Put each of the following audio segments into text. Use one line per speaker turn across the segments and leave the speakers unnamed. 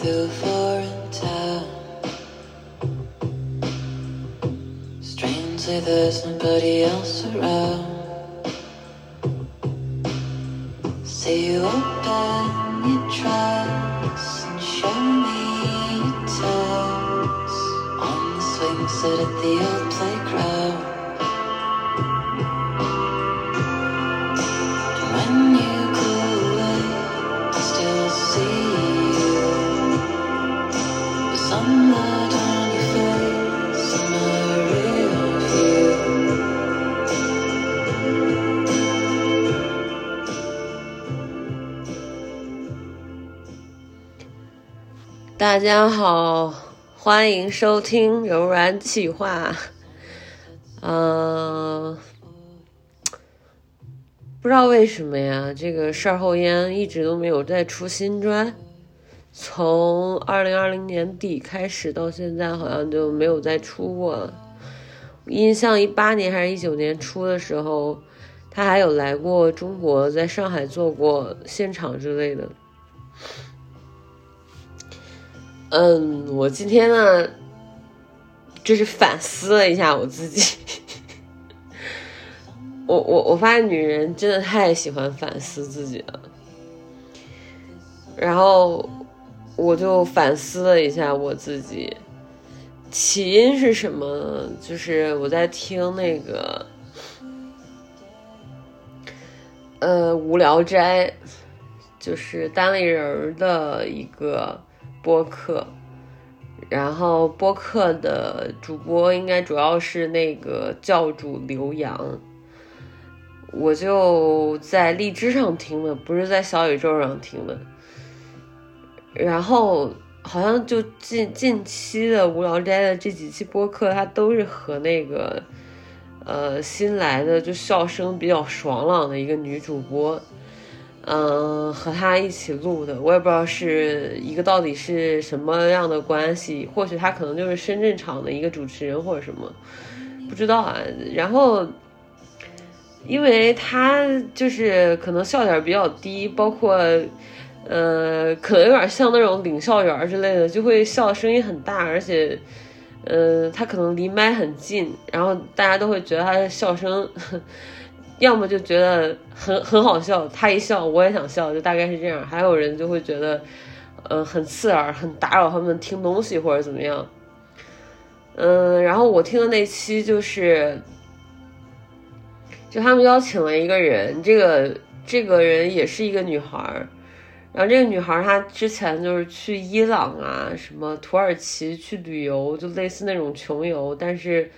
through foreign town. Strangely, there's nobody else around. So you open your trunks and show me your toes on the swing set at the old playground.
大家好，欢迎收听柔软企划。”嗯、不知道为什么呀，这个事后烟一直都没有再出新专，从二零二零年底开始到现在，好像就没有再出过了。印象一八年还是一九年初的时候，他还有来过中国，在上海做过现场之类的。嗯，我今天呢，就是反思了一下我自己。我我我发现女人真的太喜欢反思自己了，然后我就反思了一下我自己，起因是什么？就是我在听那个，呃，《无聊斋》，就是单立人的一个播客，然后播客的主播应该主要是那个教主刘洋。我就在荔枝上听的，不是在小宇宙上听的。然后好像就近近期的无聊斋的这几期播客，它都是和那个呃新来的就笑声比较爽朗的一个女主播，嗯、和他一起录的。我也不知道是一个到底是什么样的关系，或许他可能就是深圳场的一个主持人或者什么，不知道啊。然后。因为他就是可能笑点比较低，包括，呃，可能有点像那种领笑员之类的，就会笑声音很大，而且，呃，他可能离麦很近，然后大家都会觉得他的笑声，要么就觉得很很好笑，他一笑我也想笑，就大概是这样。还有人就会觉得，呃，很刺耳，很打扰他们听东西或者怎么样。嗯，然后我听的那期就是。就他们邀请了一个人，这个这个人也是一个女孩儿，然后这个女孩她之前就是去伊朗啊，什么土耳其去旅游，就类似那种穷游，但是，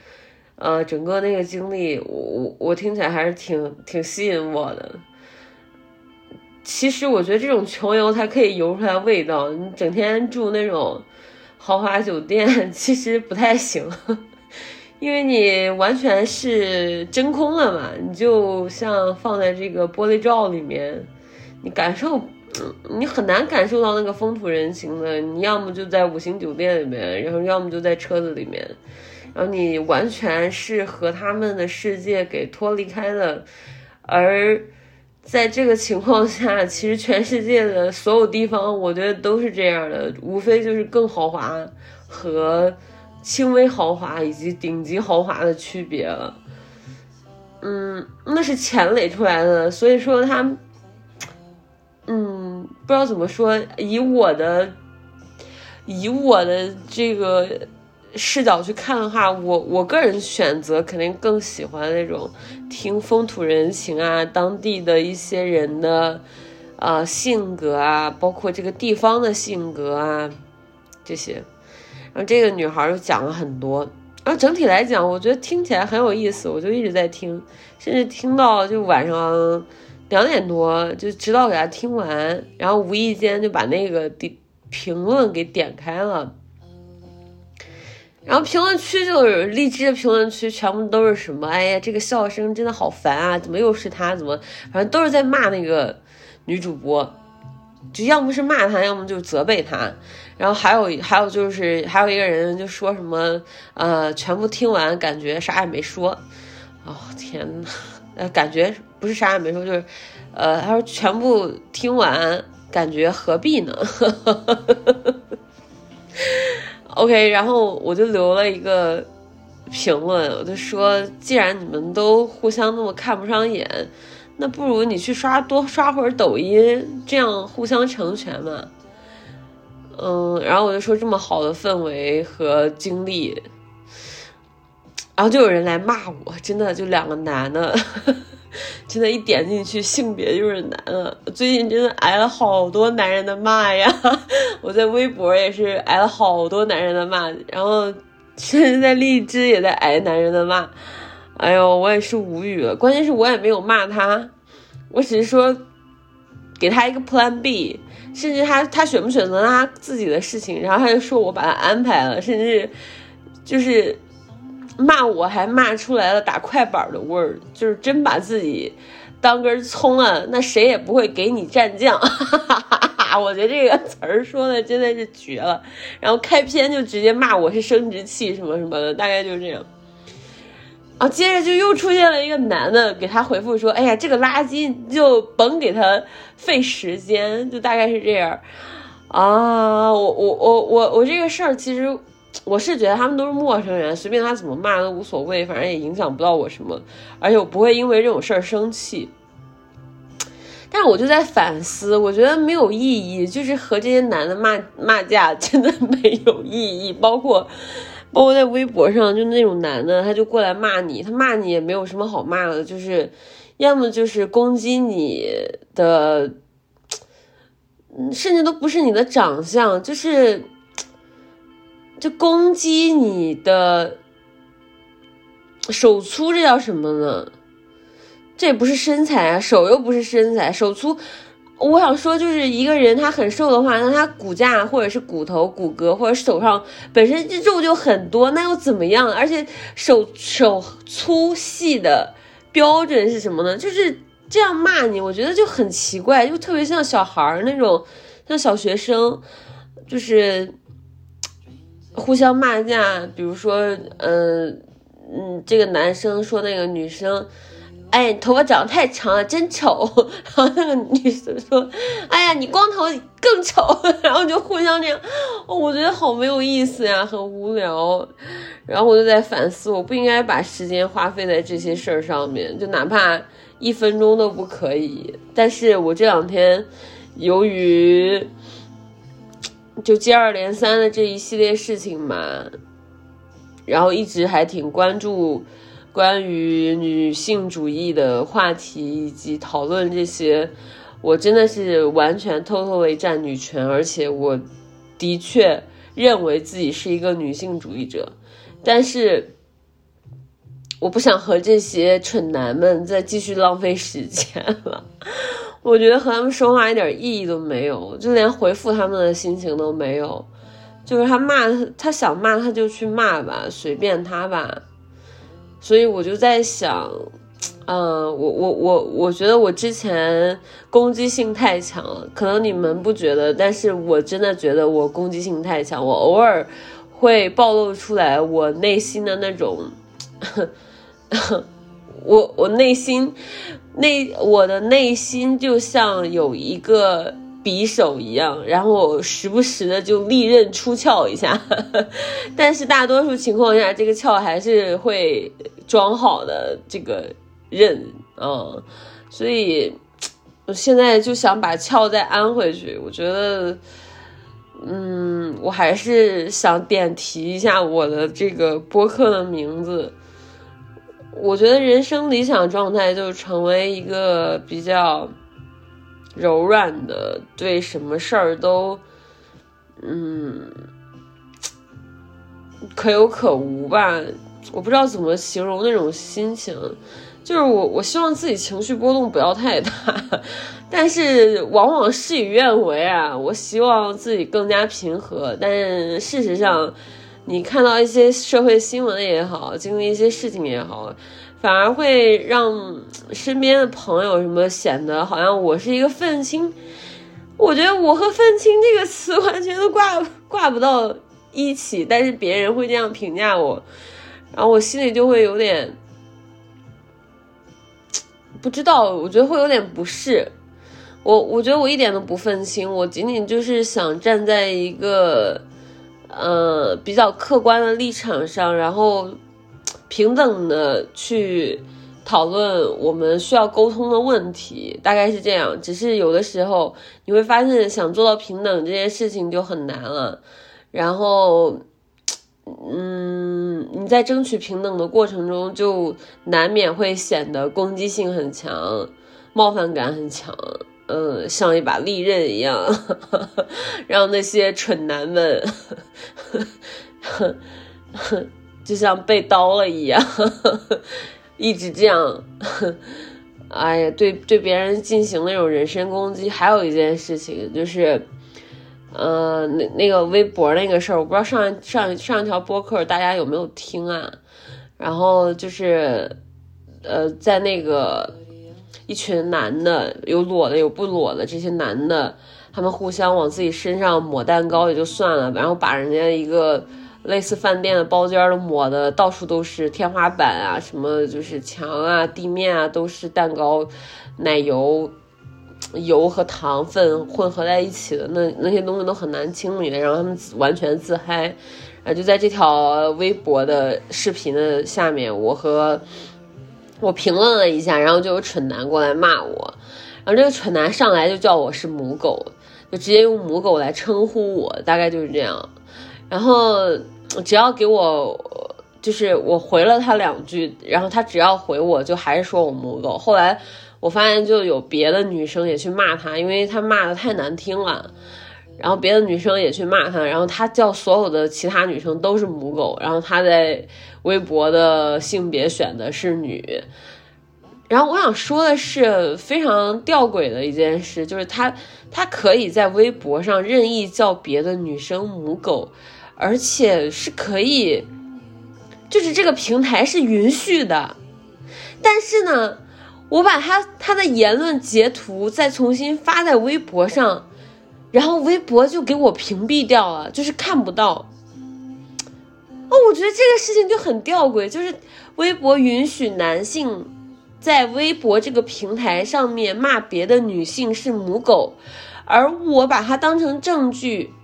呃，整个那个经历，我我我听起来还是挺挺吸引我的。其实我觉得这种穷游才可以游出来味道，你整天住那种豪华酒店，其实不太行。因为你完全是真空了嘛，你就像放在这个玻璃罩里面，你感受，你很难感受到那个风土人情的。你要么就在五星酒店里面，然后要么就在车子里面，然后你完全是和他们的世界给脱离开了。而在这个情况下，其实全世界的所有地方，我觉得都是这样的，无非就是更豪华和。轻微豪华以及顶级豪华的区别了，嗯，那是钱垒出来的，所以说他，嗯，不知道怎么说，以我的，以我的这个视角去看的话，我我个人选择肯定更喜欢那种听风土人情啊，当地的一些人的、呃、性格啊，包括这个地方的性格啊这些。然后这个女孩就讲了很多，然后整体来讲，我觉得听起来很有意思，我就一直在听，甚至听到就晚上两点多，就直到给她听完，然后无意间就把那个点评论给点开了，然后评论区就是荔枝的评论区，全部都是什么，哎呀，这个笑声真的好烦啊，怎么又是他？怎么，反正都是在骂那个女主播。就要么是骂他，要么就是责备他，然后还有还有就是还有一个人就说什么呃，全部听完感觉啥也没说，哦天呐，呃感觉不是啥也没说，就是呃他说全部听完感觉何必呢 ？OK，然后我就留了一个评论，我就说，既然你们都互相那么看不上眼，那不如你去刷多刷会儿抖音，这样互相成全嘛。嗯，然后我就说这么好的氛围和经历，然后就有人来骂我，真的就两个男的。真的，一点进去性别就是男的。最近真的挨了好多男人的骂呀！我在微博也是挨了好多男人的骂，然后甚至在荔枝也在挨男人的骂。哎呦，我也是无语了。关键是我也没有骂他，我只是说给他一个 Plan B，甚至他他选不选择他自己的事情，然后他就说我把他安排了，甚至就是。骂我还骂出来了打快板的味儿，就是真把自己当根葱啊！那谁也不会给你蘸酱，我觉得这个词儿说的真的是绝了。然后开篇就直接骂我是生殖器什么什么的，大概就是这样。啊，接着就又出现了一个男的给他回复说：“哎呀，这个垃圾就甭给他费时间，就大概是这样。”啊，我我我我我这个事儿其实。我是觉得他们都是陌生人，随便他怎么骂都无所谓，反正也影响不到我什么，而且我不会因为这种事儿生气。但我就在反思，我觉得没有意义，就是和这些男的骂骂架真的没有意义。包括包括在微博上，就那种男的，他就过来骂你，他骂你也没有什么好骂的，就是要么就是攻击你的，甚至都不是你的长相，就是。就攻击你的手粗，这叫什么呢？这也不是身材啊，手又不是身材，手粗。我想说，就是一个人他很瘦的话，那他骨架或者是骨头、骨骼或者手上本身这肉就很多，那又怎么样？而且手手粗细的标准是什么呢？就是这样骂你，我觉得就很奇怪，就特别像小孩儿那种，像小学生，就是。互相骂架，比如说，嗯嗯，这个男生说那个女生，哎，头发长得太长了，真丑。然后那个女生说，哎呀，你光头更丑。然后就互相这样，我觉得好没有意思呀，很无聊。然后我就在反思，我不应该把时间花费在这些事儿上面，就哪怕一分钟都不可以。但是我这两天由于。就接二连三的这一系列事情嘛，然后一直还挺关注关于女性主义的话题以及讨论这些，我真的是完全偷偷的占女权，而且我的确认为自己是一个女性主义者，但是我不想和这些蠢男们再继续浪费时间了。我觉得和他们说话一点意义都没有，就连回复他们的心情都没有。就是他骂他想骂他就去骂吧，随便他吧。所以我就在想，嗯，我我我我觉得我之前攻击性太强了，可能你们不觉得，但是我真的觉得我攻击性太强。我偶尔会暴露出来我内心的那种，我我内心。内我的内心就像有一个匕首一样，然后我时不时的就利刃出鞘一下，但是大多数情况下，这个鞘还是会装好的。这个刃，嗯，所以我现在就想把鞘再安回去。我觉得，嗯，我还是想点题一下我的这个播客的名字。我觉得人生理想状态就成为一个比较柔软的，对什么事儿都，嗯，可有可无吧。我不知道怎么形容那种心情，就是我我希望自己情绪波动不要太大，但是往往事与愿违啊。我希望自己更加平和，但事实上。你看到一些社会新闻也好，经历一些事情也好，反而会让身边的朋友什么显得好像我是一个愤青。我觉得我和愤青这个词完全都挂挂不到一起，但是别人会这样评价我，然后我心里就会有点不知道，我觉得会有点不适。我我觉得我一点都不愤青，我仅仅就是想站在一个呃比较客观的立场上，然后平等的去讨论我们需要沟通的问题，大概是这样。只是有的时候你会发现，想做到平等这件事情就很难了，然后。嗯，你在争取平等的过程中，就难免会显得攻击性很强，冒犯感很强，嗯，像一把利刃一样，让那些蠢男们，就像被刀了一样，一直这样，哎呀，对对别人进行那种人身攻击。还有一件事情就是。呃，那那个微博那个事儿，我不知道上上上一条播客大家有没有听啊？然后就是，呃，在那个一群男的，有裸的有不裸的，这些男的，他们互相往自己身上抹蛋糕也就算了，然后把人家一个类似饭店的包间都抹的到处都是，天花板啊，什么就是墙啊、地面啊都是蛋糕、奶油。油和糖分混合在一起的那那些东西都很难清理，然后他们完全自嗨，啊，就在这条微博的视频的下面，我和我评论了一下，然后就有蠢男过来骂我，然后这个蠢男上来就叫我是母狗，就直接用母狗来称呼我，大概就是这样，然后只要给我就是我回了他两句，然后他只要回我就还是说我母狗，后来。我发现就有别的女生也去骂他，因为他骂的太难听了。然后别的女生也去骂他，然后他叫所有的其他女生都是母狗。然后他在微博的性别选的是女。然后我想说的是，非常吊诡的一件事，就是他他可以在微博上任意叫别的女生母狗，而且是可以，就是这个平台是允许的。但是呢？我把他他的言论截图再重新发在微博上，然后微博就给我屏蔽掉了，就是看不到。哦，我觉得这个事情就很吊诡，就是微博允许男性在微博这个平台上面骂别的女性是母狗，而我把它当成证据，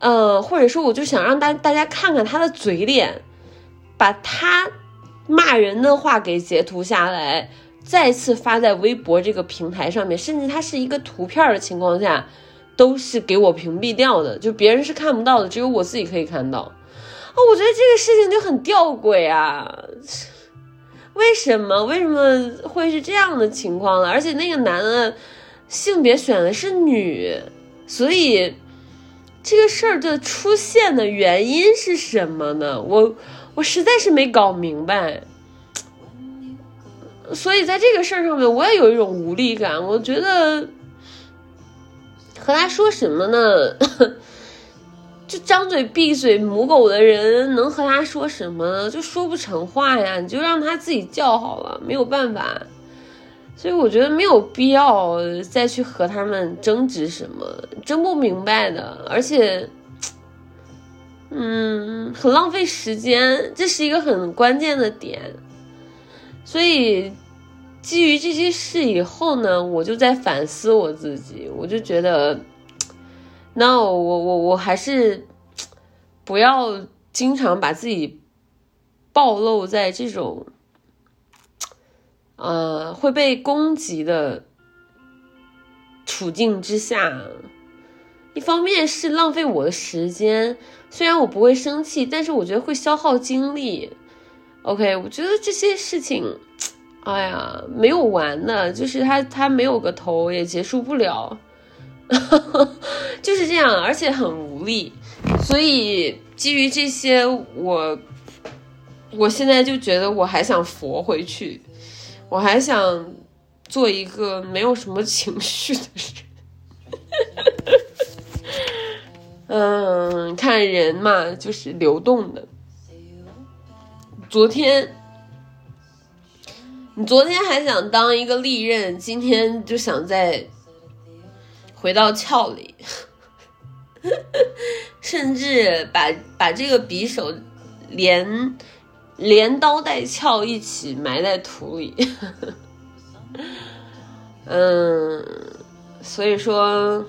呃，或者说我就想让大大家看看他的嘴脸，把他。骂人的话给截图下来，再次发在微博这个平台上面，甚至它是一个图片的情况下，都是给我屏蔽掉的，就别人是看不到的，只有我自己可以看到。啊，我觉得这个事情就很吊诡啊！为什么？为什么会是这样的情况呢？而且那个男的性别选的是女，所以这个事儿的出现的原因是什么呢？我。我实在是没搞明白，所以在这个事儿上面，我也有一种无力感。我觉得和他说什么呢？就张嘴闭嘴母狗的人，能和他说什么？就说不成话呀。你就让他自己叫好了，没有办法。所以我觉得没有必要再去和他们争执什么，争不明白的，而且。嗯，很浪费时间，这是一个很关键的点。所以，基于这些事以后呢，我就在反思我自己，我就觉得，那我我我还是不要经常把自己暴露在这种，呃，会被攻击的处境之下。一方面是浪费我的时间。虽然我不会生气，但是我觉得会消耗精力。OK，我觉得这些事情，哎呀，没有完的，就是它它没有个头，也结束不了，就是这样，而且很无力。所以基于这些，我我现在就觉得我还想佛回去，我还想做一个没有什么情绪的人。嗯，看人嘛，就是流动的。昨天，你昨天还想当一个利刃，今天就想在回到鞘里，甚至把把这个匕首连连刀带鞘一起埋在土里。嗯，所以说，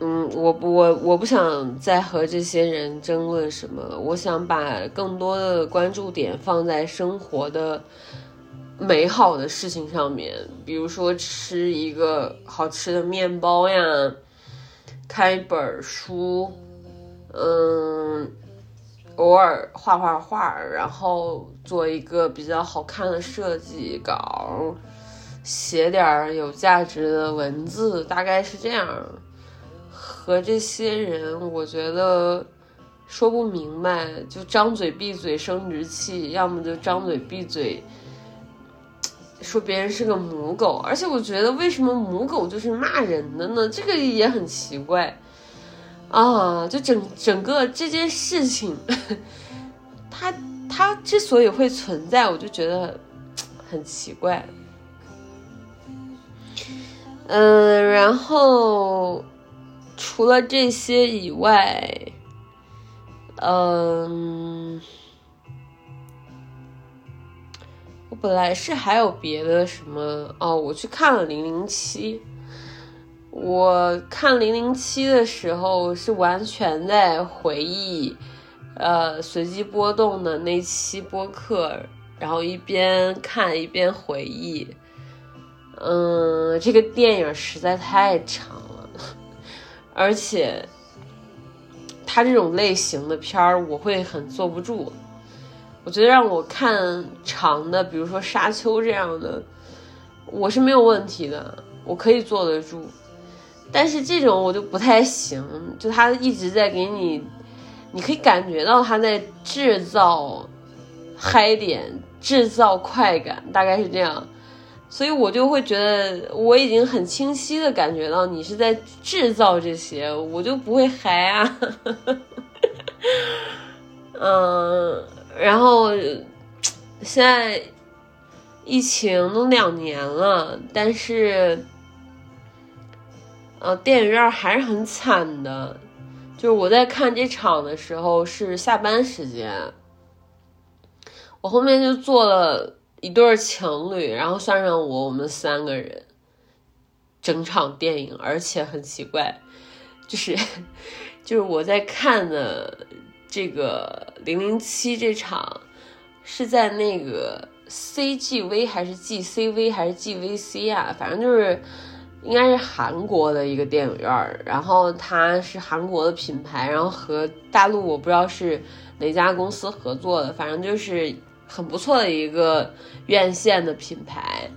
嗯，我我我不想再和这些人争论什么了。我想把更多的关注点放在生活的美好的事情上面，比如说吃一个好吃的面包呀，看一本书，嗯。偶尔画画画，然后做一个比较好看的设计稿，写点有价值的文字，大概是这样。和这些人，我觉得说不明白，就张嘴闭嘴生殖器，要么就张嘴闭嘴说别人是个母狗。而且我觉得，为什么母狗就是骂人的呢？这个也很奇怪。啊，就整整个这件事情，它它之所以会存在，我就觉得很奇怪。嗯，然后除了这些以外，嗯，本来是还有别的什么哦，我去看了《零零七》。我看《零零七》的时候是完全在回忆，呃，随机波动的那期播客，然后一边看一边回忆。嗯，这个电影实在太长了，而且它这种类型的片儿我会很坐不住。我觉得让我看长的，比如说《沙丘》这样的，我是没有问题的，我可以坐得住。但是这种我就不太行，就他一直在给你，你可以感觉到他在制造嗨点，制造快感，大概是这样，所以我就会觉得我已经很清晰的感觉到你是在制造这些，我就不会嗨啊，嗯，然后现在疫情都两年了，但是。呃，电影院还是很惨的，就是我在看这场的时候是下班时间，我后面就坐了一对情侣，然后算上我，我们三个人，整场电影，而且很奇怪，就是 就是我在看的这个零零七这场是在那个 CGV 还是 GCV 还是 GVC 啊，反正就是。应该是韩国的一个电影院然后它是韩国的品牌，然后和大陆我不知道是哪家公司合作的，反正就是很不错的一个院线的品牌。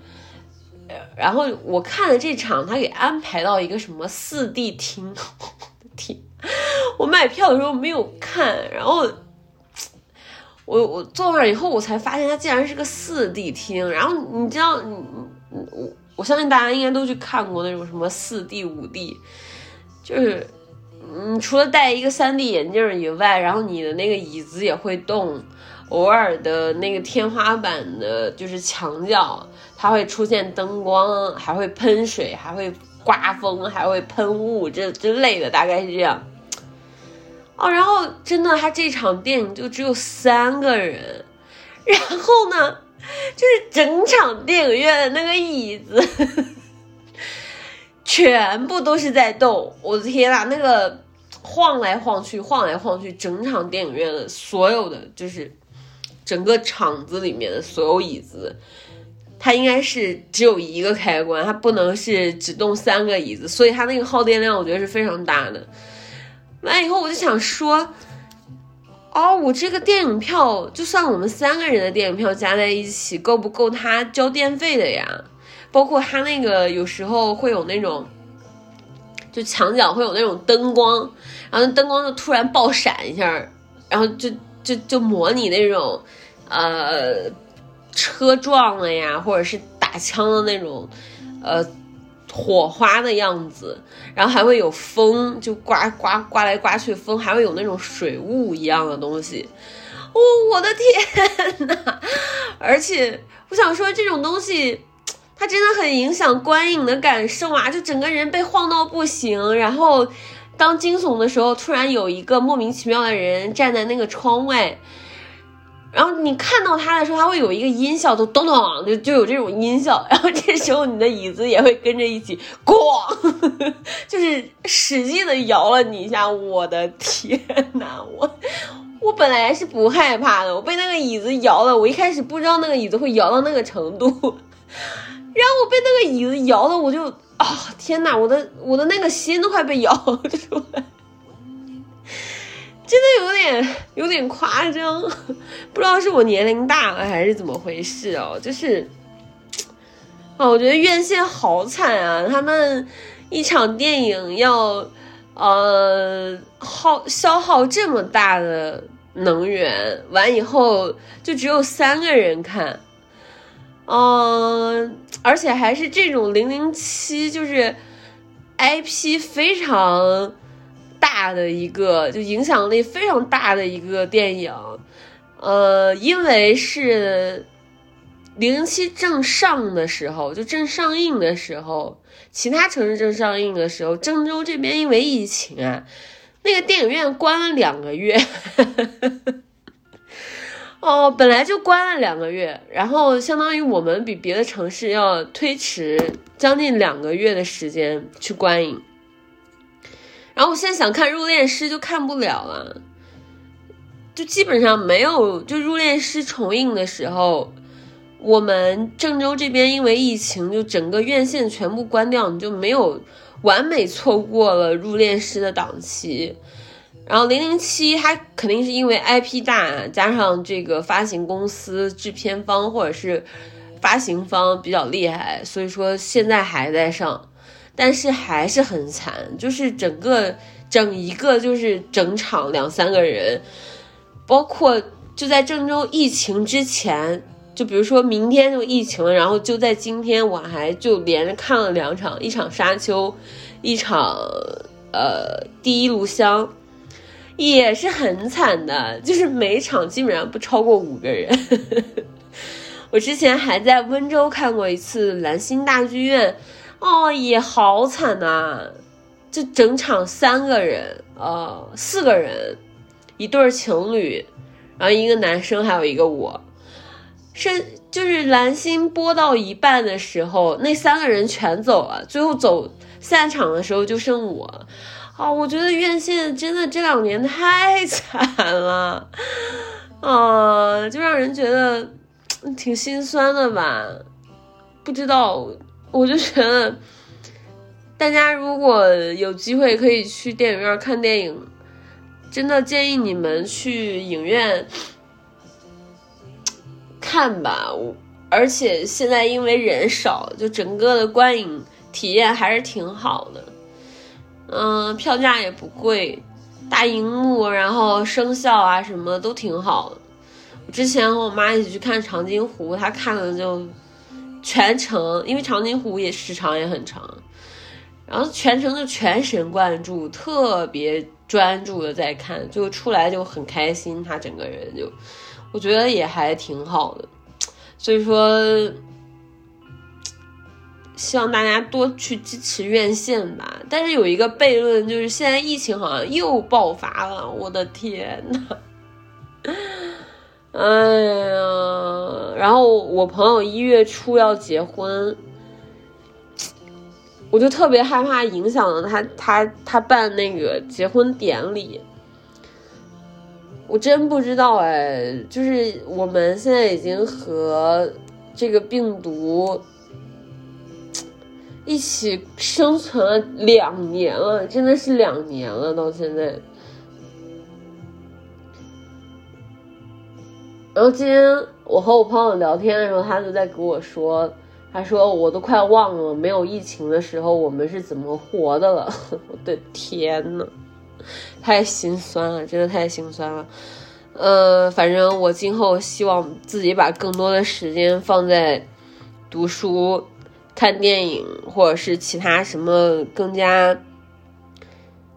然后我看了这场，他给安排到一个什么四 D 厅，天！我买票的时候没有看，然后我我坐那以后，我才发现它竟然是个四 D 厅。然后你知道，你我。我相信大家应该都去看过那种什么四 D、五 D，就是，嗯，除了戴一个三 D 眼镜以外，然后你的那个椅子也会动，偶尔的那个天花板的，就是墙角，它会出现灯光，还会喷水，还会刮风，还会喷雾，这之类的，大概是这样。哦，然后真的，他这场电影就只有三个人，然后呢？就是整场电影院的那个椅子，全部都是在动。我的天呐，那个晃来晃去，晃来晃去，整场电影院的所有的，就是整个场子里面的所有椅子，它应该是只有一个开关，它不能是只动三个椅子，所以它那个耗电量我觉得是非常大的。完以后我就想说。哦，我这个电影票，就算我们三个人的电影票加在一起，够不够他交电费的呀？包括他那个有时候会有那种，就墙角会有那种灯光，然后灯光就突然爆闪一下，然后就就就模拟那种，呃，车撞了呀，或者是打枪的那种，呃。火花的样子，然后还会有风，就刮刮刮来刮去，风还会有那种水雾一样的东西。哦，我的天呐！而且我想说，这种东西它真的很影响观影的感受啊，就整个人被晃到不行。然后当惊悚的时候，突然有一个莫名其妙的人站在那个窗外，然后你看到它的时候，它会有一个音效，就咚咚，就就有这种音效。然后这时候你的椅子也会跟着一起咣，就是使劲的摇了你一下。我的天呐，我我本来是不害怕的，我被那个椅子摇了。我一开始不知道那个椅子会摇到那个程度，然后我被那个椅子摇的，我就啊天呐，我的我的那个心都快被摇出来。有点有点夸张，不知道是我年龄大了还是怎么回事哦。就是，啊，我觉得院线好惨啊！他们一场电影要呃耗消耗这么大的能源，完以后就只有三个人看，嗯，而且还是这种零零七，就是 IP 非常。大的一个就影响力非常大的一个电影，呃，因为是零零七正上的时候，就正上映的时候，其他城市正上映的时候，郑州这边因为疫情啊，那个电影院关了两个月，哦，本来就关了两个月，然后相当于我们比别的城市要推迟将近两个月的时间去观影。然后我现在想看《入殓师》就看不了了，就基本上没有。就《入殓师》重映的时候，我们郑州这边因为疫情，就整个院线全部关掉，你就没有完美错过了《入殓师》的档期。然后《零零七》它肯定是因为 IP 大，加上这个发行公司、制片方或者是发行方比较厉害，所以说现在还在上。但是还是很惨，就是整个整一个就是整场两三个人，包括就在郑州疫情之前，就比如说明天就疫情了，然后就在今天我还就连着看了两场，一场沙丘，一场呃第一炉香，也是很惨的，就是每场基本上不超过五个人。我之前还在温州看过一次兰心大剧院。哦，也好惨呐！就整场三个人，呃，四个人，一对情侣，然后一个男生，还有一个我。是就是蓝星播到一半的时候，那三个人全走了，最后走散场的时候就剩我。啊，我觉得院线真的这两年太惨了，啊，就让人觉得挺心酸的吧？不知道。我就觉得，大家如果有机会可以去电影院看电影，真的建议你们去影院看吧。我而且现在因为人少，就整个的观影体验还是挺好的。嗯，票价也不贵，大荧幕，然后声效啊什么都挺好的。之前和我妈一起去看《长津湖》，她看了就。全程，因为长津湖也时长也很长，然后全程就全神贯注，特别专注的在看，就出来就很开心。他整个人就，我觉得也还挺好的。所以说，希望大家多去支持院线吧。但是有一个悖论，就是现在疫情好像又爆发了，我的天呐！哎呀，然后我朋友一月初要结婚，我就特别害怕影响了他，他他办那个结婚典礼。我真不知道哎，就是我们现在已经和这个病毒一起生存了两年了，真的是两年了，到现在。然后今天我和我朋友聊天的时候，他就在给我说，他说我都快忘了没有疫情的时候我们是怎么活的了。我的天呐，太心酸了，真的太心酸了。呃，反正我今后希望自己把更多的时间放在读书、看电影或者是其他什么更加。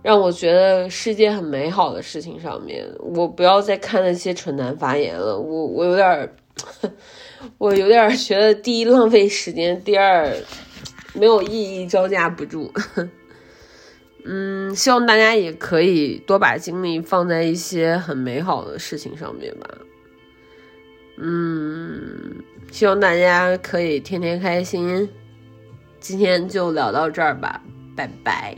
让我觉得世界很美好的事情上面，我不要再看那些蠢男发言了。我我有点，我有点 觉得第一浪费时间，第二没有意义，招架不住。嗯，希望大家也可以多把精力放在一些很美好的事情上面吧。嗯，希望大家可以天天开心。今天就聊到这儿吧，拜拜。